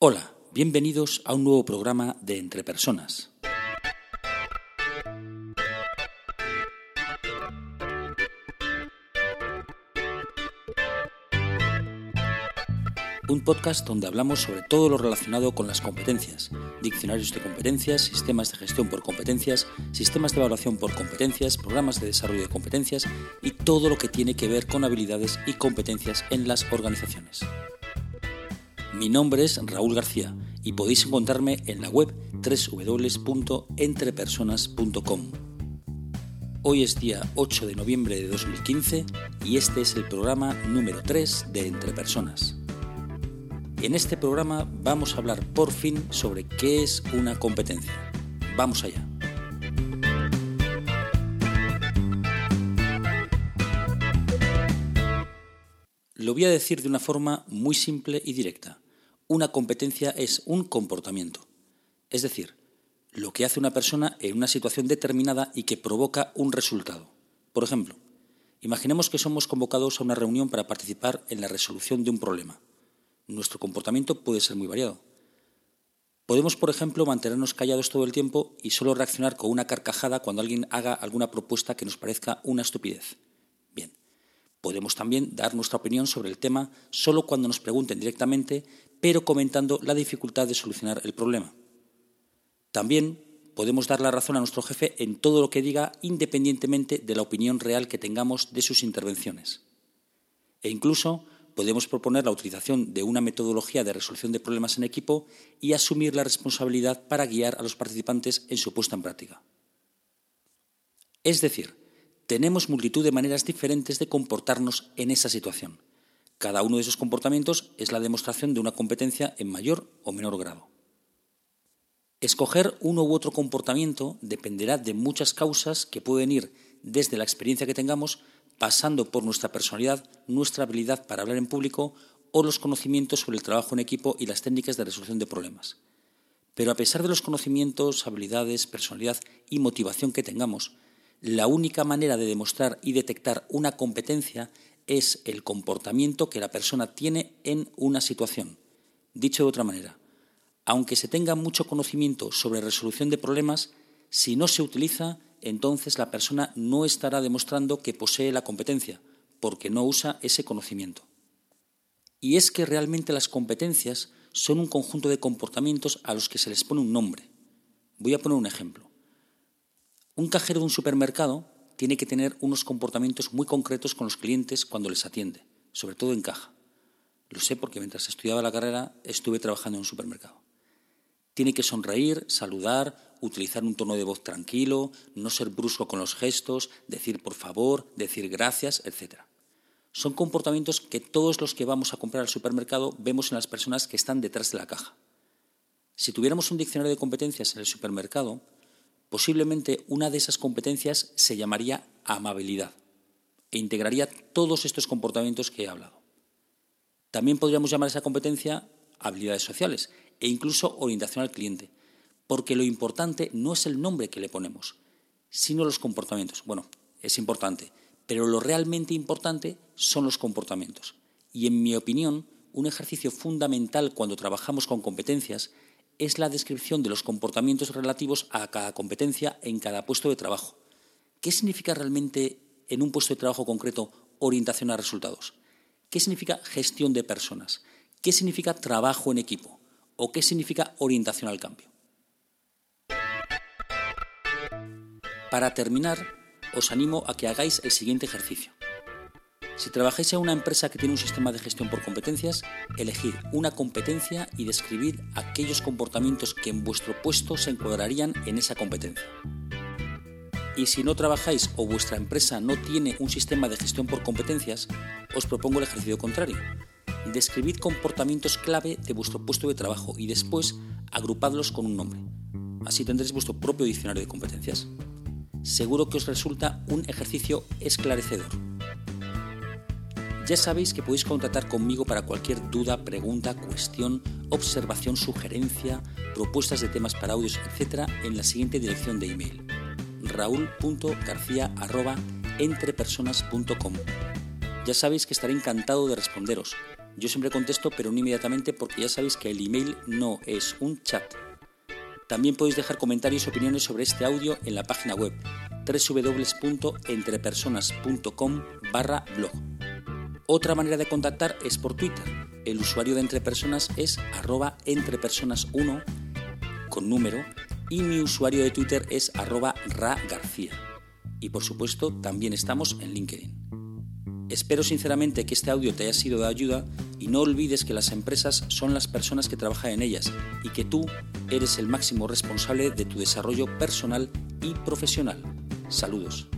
Hola, bienvenidos a un nuevo programa de Entre Personas. Un podcast donde hablamos sobre todo lo relacionado con las competencias, diccionarios de competencias, sistemas de gestión por competencias, sistemas de evaluación por competencias, programas de desarrollo de competencias y todo lo que tiene que ver con habilidades y competencias en las organizaciones. Mi nombre es Raúl García y podéis encontrarme en la web www.entrepersonas.com. Hoy es día 8 de noviembre de 2015 y este es el programa número 3 de Entre Personas. En este programa vamos a hablar por fin sobre qué es una competencia. Vamos allá. Lo voy a decir de una forma muy simple y directa. Una competencia es un comportamiento. Es decir, lo que hace una persona en una situación determinada y que provoca un resultado. Por ejemplo, imaginemos que somos convocados a una reunión para participar en la resolución de un problema nuestro comportamiento puede ser muy variado. Podemos, por ejemplo, mantenernos callados todo el tiempo y solo reaccionar con una carcajada cuando alguien haga alguna propuesta que nos parezca una estupidez. Bien, podemos también dar nuestra opinión sobre el tema solo cuando nos pregunten directamente, pero comentando la dificultad de solucionar el problema. También podemos dar la razón a nuestro jefe en todo lo que diga independientemente de la opinión real que tengamos de sus intervenciones. E incluso podemos proponer la utilización de una metodología de resolución de problemas en equipo y asumir la responsabilidad para guiar a los participantes en su puesta en práctica. Es decir, tenemos multitud de maneras diferentes de comportarnos en esa situación. Cada uno de esos comportamientos es la demostración de una competencia en mayor o menor grado. Escoger uno u otro comportamiento dependerá de muchas causas que pueden ir desde la experiencia que tengamos pasando por nuestra personalidad, nuestra habilidad para hablar en público o los conocimientos sobre el trabajo en equipo y las técnicas de resolución de problemas. Pero a pesar de los conocimientos, habilidades, personalidad y motivación que tengamos, la única manera de demostrar y detectar una competencia es el comportamiento que la persona tiene en una situación. Dicho de otra manera, aunque se tenga mucho conocimiento sobre resolución de problemas, si no se utiliza, entonces la persona no estará demostrando que posee la competencia, porque no usa ese conocimiento. Y es que realmente las competencias son un conjunto de comportamientos a los que se les pone un nombre. Voy a poner un ejemplo. Un cajero de un supermercado tiene que tener unos comportamientos muy concretos con los clientes cuando les atiende, sobre todo en caja. Lo sé porque mientras estudiaba la carrera estuve trabajando en un supermercado. Tiene que sonreír, saludar, utilizar un tono de voz tranquilo, no ser brusco con los gestos, decir por favor, decir gracias, etc. Son comportamientos que todos los que vamos a comprar al supermercado vemos en las personas que están detrás de la caja. Si tuviéramos un diccionario de competencias en el supermercado, posiblemente una de esas competencias se llamaría amabilidad e integraría todos estos comportamientos que he hablado. También podríamos llamar esa competencia habilidades sociales e incluso orientación al cliente, porque lo importante no es el nombre que le ponemos, sino los comportamientos. Bueno, es importante, pero lo realmente importante son los comportamientos. Y en mi opinión, un ejercicio fundamental cuando trabajamos con competencias es la descripción de los comportamientos relativos a cada competencia en cada puesto de trabajo. ¿Qué significa realmente en un puesto de trabajo concreto orientación a resultados? ¿Qué significa gestión de personas? ¿Qué significa trabajo en equipo? ¿O qué significa orientación al cambio? Para terminar, os animo a que hagáis el siguiente ejercicio. Si trabajáis en una empresa que tiene un sistema de gestión por competencias, elegid una competencia y describid aquellos comportamientos que en vuestro puesto se encuadrarían en esa competencia. Y si no trabajáis o vuestra empresa no tiene un sistema de gestión por competencias, os propongo el ejercicio contrario. Describid comportamientos clave de vuestro puesto de trabajo y después agrupadlos con un nombre. Así tendréis vuestro propio diccionario de competencias seguro que os resulta un ejercicio esclarecedor. Ya sabéis que podéis contactar conmigo para cualquier duda, pregunta, cuestión, observación, sugerencia, propuestas de temas para audios, etc. en la siguiente dirección de email raúl.garcía@entrepersonas.com. Ya sabéis que estaré encantado de responderos. Yo siempre contesto, pero no inmediatamente porque ya sabéis que el email no es un chat. También podéis dejar comentarios y opiniones sobre este audio en la página web www.entrepersonas.com barra blog. Otra manera de contactar es por Twitter. El usuario de Entrepersonas es arroba entrepersonas1 con número y mi usuario de Twitter es arroba ragarcía. Y por supuesto también estamos en LinkedIn. Espero sinceramente que este audio te haya sido de ayuda y no olvides que las empresas son las personas que trabajan en ellas y que tú eres el máximo responsable de tu desarrollo personal y profesional. Saludos.